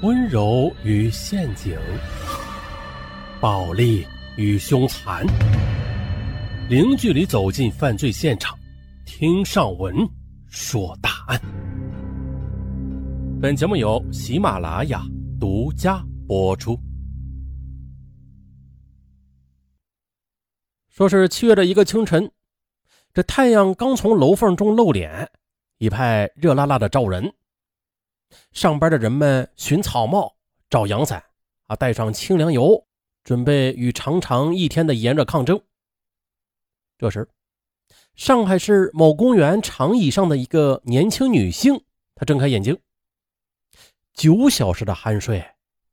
温柔与陷阱，暴力与凶残，零距离走进犯罪现场，听上文说大案。本节目由喜马拉雅独家播出。说是七月的一个清晨，这太阳刚从楼缝中露脸，一派热辣辣的照人。上班的人们寻草帽、找阳伞，啊，带上清凉油，准备与长长一天的炎热抗争。这时，上海市某公园长椅上的一个年轻女性，她睁开眼睛，九小时的酣睡，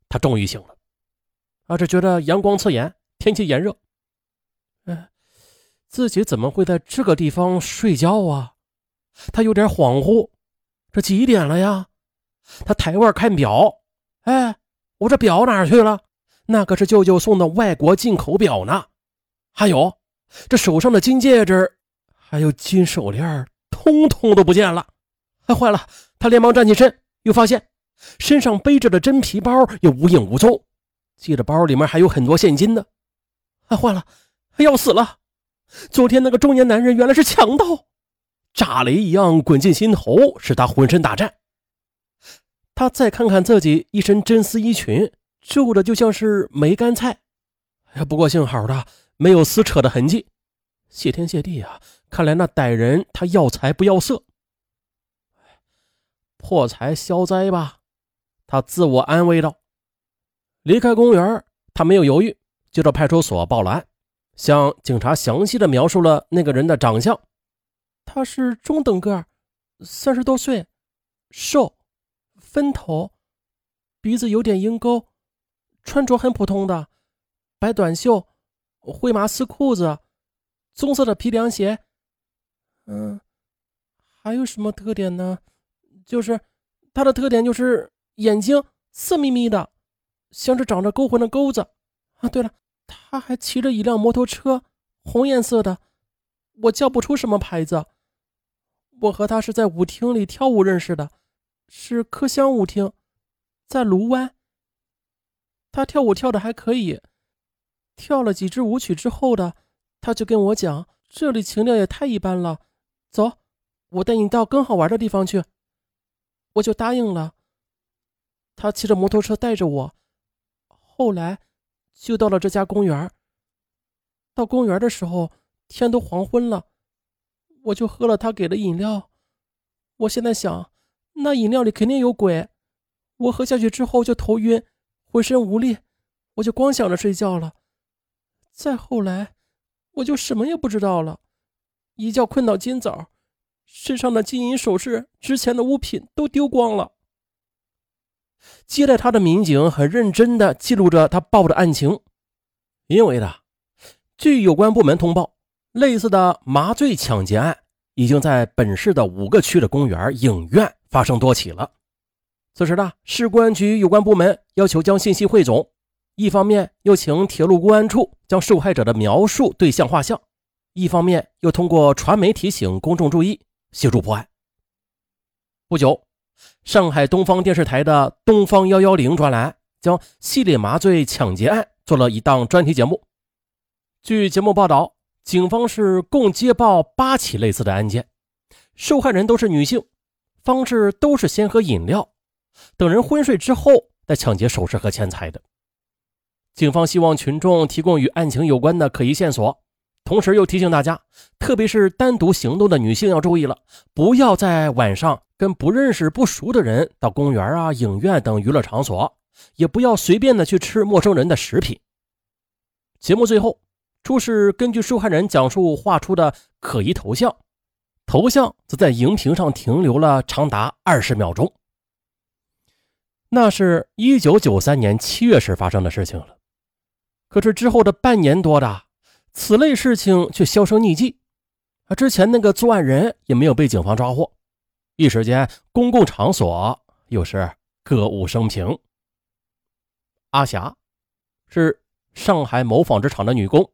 她终于醒了。啊，只觉得阳光刺眼，天气炎热。哎，自己怎么会在这个地方睡觉啊？她有点恍惚，这几点了呀？他抬腕看表，哎，我这表哪去了？那可是舅舅送的外国进口表呢。还有这手上的金戒指，还有金手链，通通都不见了。哎，坏了！他连忙站起身，又发现身上背着的真皮包也无影无踪，记得包里面还有很多现金呢。哎，坏了！要死了！昨天那个中年男人原来是强盗，炸雷一样滚进心头，使他浑身打颤。他再看看自己一身真丝衣裙，皱的就像是梅干菜。哎呀，不过幸好的没有撕扯的痕迹。谢天谢地啊！看来那歹人他要财不要色，破财消灾吧。他自我安慰道。离开公园，他没有犹豫，就到派出所报了案，向警察详细的描述了那个人的长相。他是中等个三十多岁，瘦。分头，鼻子有点鹰钩，穿着很普通的白短袖、灰麻丝裤子、棕色的皮凉鞋。嗯，还有什么特点呢？就是他的特点就是眼睛色眯眯的，像是长着勾魂的钩子。啊，对了，他还骑着一辆摩托车，红颜色的，我叫不出什么牌子。我和他是在舞厅里跳舞认识的。是柯香舞厅，在卢湾。他跳舞跳的还可以，跳了几支舞曲之后的，他就跟我讲：“这里情调也太一般了，走，我带你到更好玩的地方去。”我就答应了。他骑着摩托车带着我，后来就到了这家公园。到公园的时候，天都黄昏了，我就喝了他给的饮料。我现在想。那饮料里肯定有鬼，我喝下去之后就头晕，浑身无力，我就光想着睡觉了。再后来，我就什么也不知道了，一觉困到今早，身上的金银首饰、值钱的物品都丢光了。接待他的民警很认真地记录着他报的案情，因为的，据有关部门通报，类似的麻醉抢劫案已经在本市的五个区的公园、影院。发生多起了。此时呢，市公安局有关部门要求将信息汇总，一方面又请铁路公安处将受害者的描述对象画像，一方面又通过传媒提醒公众注意，协助破案。不久，上海东方电视台的《东方幺幺零》专栏将系列麻醉抢劫案做了一档专题节目。据节目报道，警方是共接报八起类似的案件，受害人都是女性。方式都是先喝饮料，等人昏睡之后再抢劫首饰和钱财的。警方希望群众提供与案情有关的可疑线索，同时又提醒大家，特别是单独行动的女性要注意了，不要在晚上跟不认识、不熟的人到公园啊、影院等娱乐场所，也不要随便的去吃陌生人的食品。节目最后，出示根据受害人讲述画出的可疑头像。头像则在荧屏上停留了长达二十秒钟。那是一九九三年七月时发生的事情了。可是之后的半年多的，此类事情却销声匿迹。啊，之前那个作案人也没有被警方抓获。一时间，公共场所又是歌舞升平。阿霞是上海某纺织厂的女工，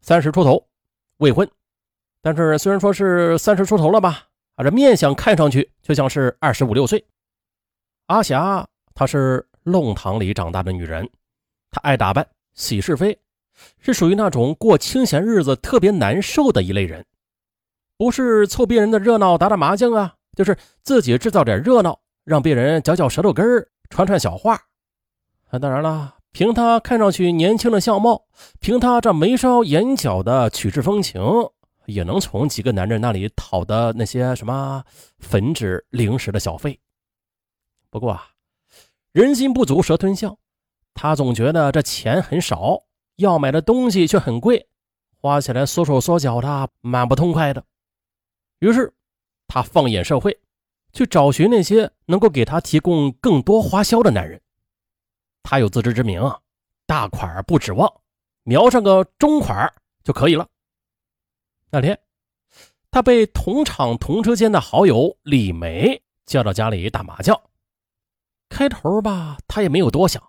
三十出头，未婚。但是虽然说是三十出头了吧，啊，这面相看上去却像是二十五六岁。阿霞她是弄堂里长大的女人，她爱打扮，喜是非，是属于那种过清闲日子特别难受的一类人。不是凑别人的热闹打打麻将啊，就是自己制造点热闹，让别人嚼嚼舌头根儿，传传小话。啊，当然了，凭他看上去年轻的相貌，凭他这眉梢眼角的曲致风情，也能从几个男人那里讨的那些什么粉纸零食的小费。不过啊，人心不足蛇吞象，他总觉得这钱很少，要买的东西却很贵，花起来缩手缩脚的，蛮不痛快的。于是，他放眼社会，去找寻那些能够给他提供更多花销的男人。他有自知之明啊，大款不指望，瞄上个中款就可以了。那天，他被同厂同车间的好友李梅叫到家里打麻将。开头吧，他也没有多想。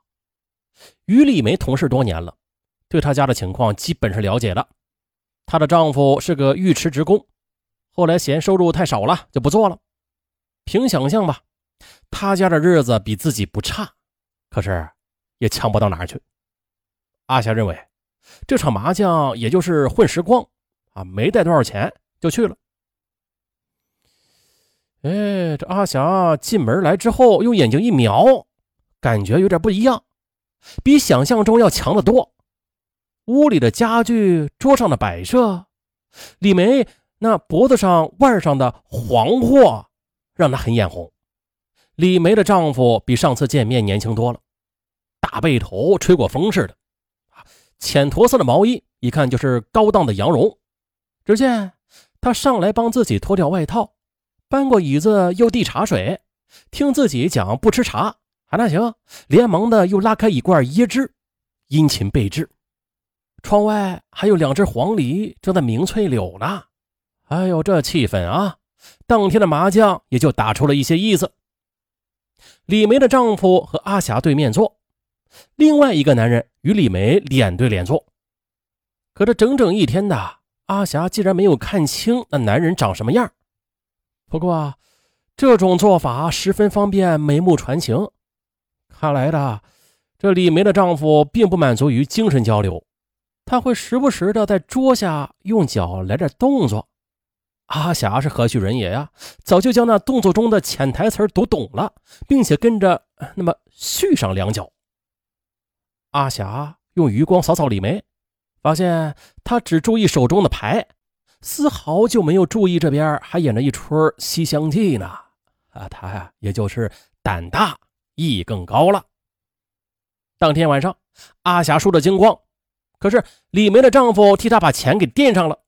与李梅同事多年了，对她家的情况基本是了解的。她的丈夫是个尉迟职工，后来嫌收入太少了，就不做了。凭想象吧，他家的日子比自己不差，可是也强不到哪儿去。阿霞认为，这场麻将也就是混时光啊，没带多少钱就去了。哎，这阿霞进门来之后，用眼睛一瞄，感觉有点不一样，比想象中要强得多。屋里的家具、桌上的摆设，李梅那脖子上腕上的黄货，让她很眼红。李梅的丈夫比上次见面年轻多了，大背头，吹过风似的，浅驼色的毛衣，一看就是高档的羊绒。只见他上来帮自己脱掉外套。搬过椅子，又递茶水，听自己讲不吃茶，啊，那行，连忙的又拉开一罐椰汁，殷勤备至。窗外还有两只黄鹂正在鸣翠柳呢。哎呦，这气氛啊！当天的麻将也就打出了一些意思。李梅的丈夫和阿霞对面坐，另外一个男人与李梅脸对脸坐。可这整整一天的，阿霞竟然没有看清那男人长什么样。不过，这种做法十分方便眉目传情。看来的，这李梅的丈夫并不满足于精神交流，他会时不时的在桌下用脚来点动作。阿霞是何许人也呀？早就将那动作中的潜台词读懂了，并且跟着那么续上两脚。阿霞用余光扫扫李梅，发现她只注意手中的牌。丝毫就没有注意这边还演着一出《西厢记》呢，啊，他呀，也就是胆大，艺更高了。当天晚上，阿霞输得精光，可是李梅的丈夫替她把钱给垫上了，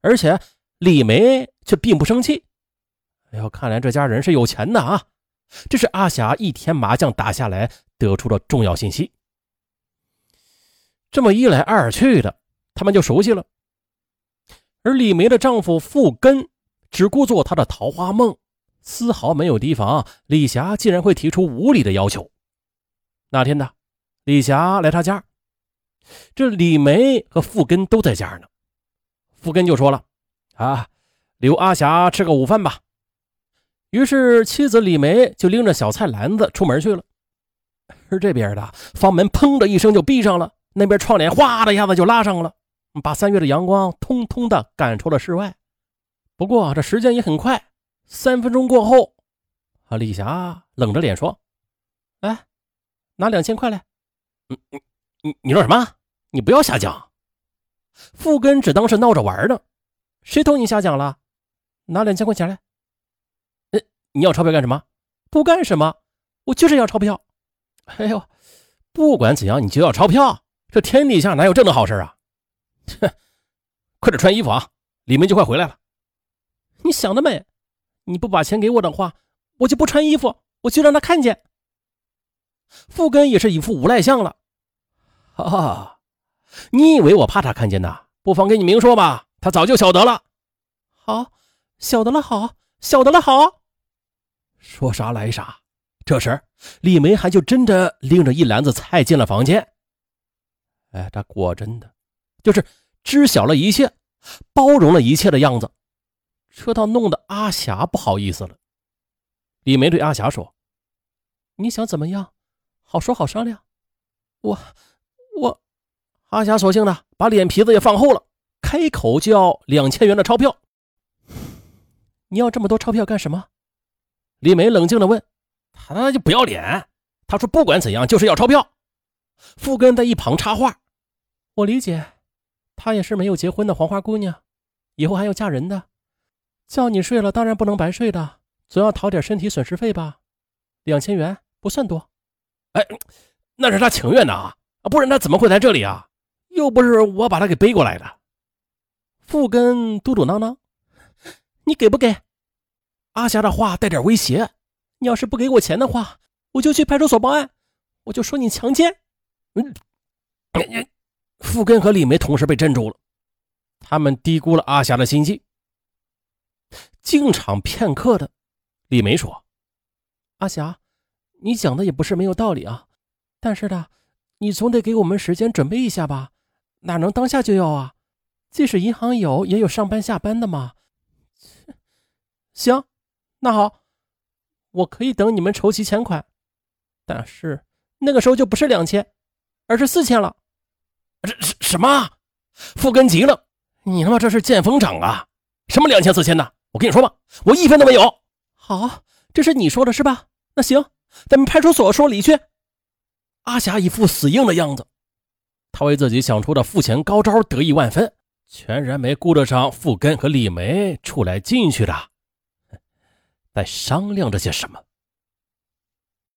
而且李梅却并不生气。哎呦，看来这家人是有钱的啊！这是阿霞一天麻将打下来得出的重要信息。这么一来二去的，他们就熟悉了。而李梅的丈夫傅根只顾做他的桃花梦，丝毫没有提防李霞竟然会提出无理的要求。那天呢，李霞来他家，这李梅和傅根都在家呢。傅根就说了：“啊，留阿霞吃个午饭吧。”于是妻子李梅就拎着小菜篮子出门去了。而这边的房门砰的一声就闭上了，那边窗帘哗的一下子就拉上了。把三月的阳光通通的赶出了室外。不过这时间也很快，三分钟过后，啊，李霞冷着脸说：“哎，拿两千块来。”“嗯嗯，你你说什么？你不要瞎讲。”富根只当是闹着玩呢。谁同你瞎讲了？拿两千块钱来。嗯，你要钞票干什么？不干什么，我就是要钞票。哎呦，不管怎样，你就要钞票。这天底下哪有这么好事啊？哼，快点穿衣服啊！李梅就快回来了。你想得美！你不把钱给我的话，我就不穿衣服，我就让他看见。傅根也是一副无赖相了。哈哈，你以为我怕他看见呐？不妨跟你明说吧，他早就晓得了。好，晓得了，好，晓得了，好。说啥来啥。这时，李梅还就真的拎着一篮子菜进了房间。哎，他果真的就是。知晓了一切，包容了一切的样子，这倒弄得阿霞不好意思了。李梅对阿霞说：“你想怎么样？好说好商量。我我，阿霞索性的把脸皮子也放厚了，开口就要两千元的钞票。你要这么多钞票干什么？李梅冷静的问。他那就不要脸，他说不管怎样就是要钞票。傅根在一旁插话：“我理解，她也是没有结婚的黄花姑娘，以后还要嫁人的，叫你睡了当然不能白睡的，总要讨点身体损失费吧？两千元不算多。哎，那是他情愿的啊，不然他怎么会在这里啊？又不是我把他给背过来的。”傅根嘟嘟囔囔：“你给不给？”阿霞的话带点威胁：“你要是不给我钱的话，我就去派出所报案，我就说你强奸。”嗯，傅根和李梅同时被镇住了，他们低估了阿霞的心计。进场片刻的，李梅说：“阿霞，你讲的也不是没有道理啊，但是呢，你总得给我们时间准备一下吧？哪能当下就要啊？即使银行有，也有上班下班的嘛。行，那好，我可以等你们筹齐钱款，但是那个时候就不是两千。”而是四千了，什什什么？富根急了，你他妈这是见风长啊！什么两千四千的？我跟你说吧，我一分都没有。好，这是你说的是吧？那行，咱们派出所说理去。阿霞一副死硬的样子，他为自己想出的付钱高招得意万分，全然没顾得上富根和李梅出来进去的，在商量着些什么。